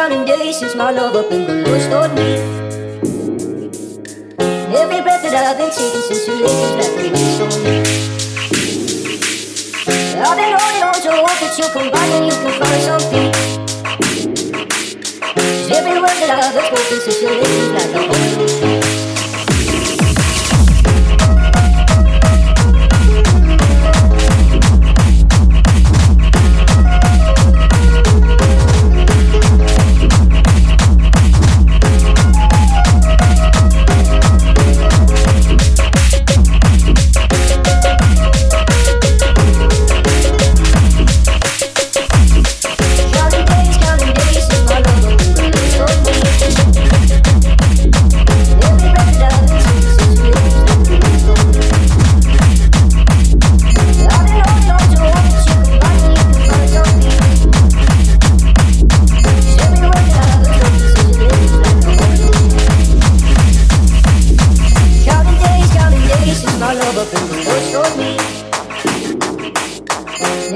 counting days since my love up in the lost on me. Every breath that I've been taking since you left is like waste on me. I've been holding on to hope that you'll come back and you can find something. Cause every word that I've spoken since you left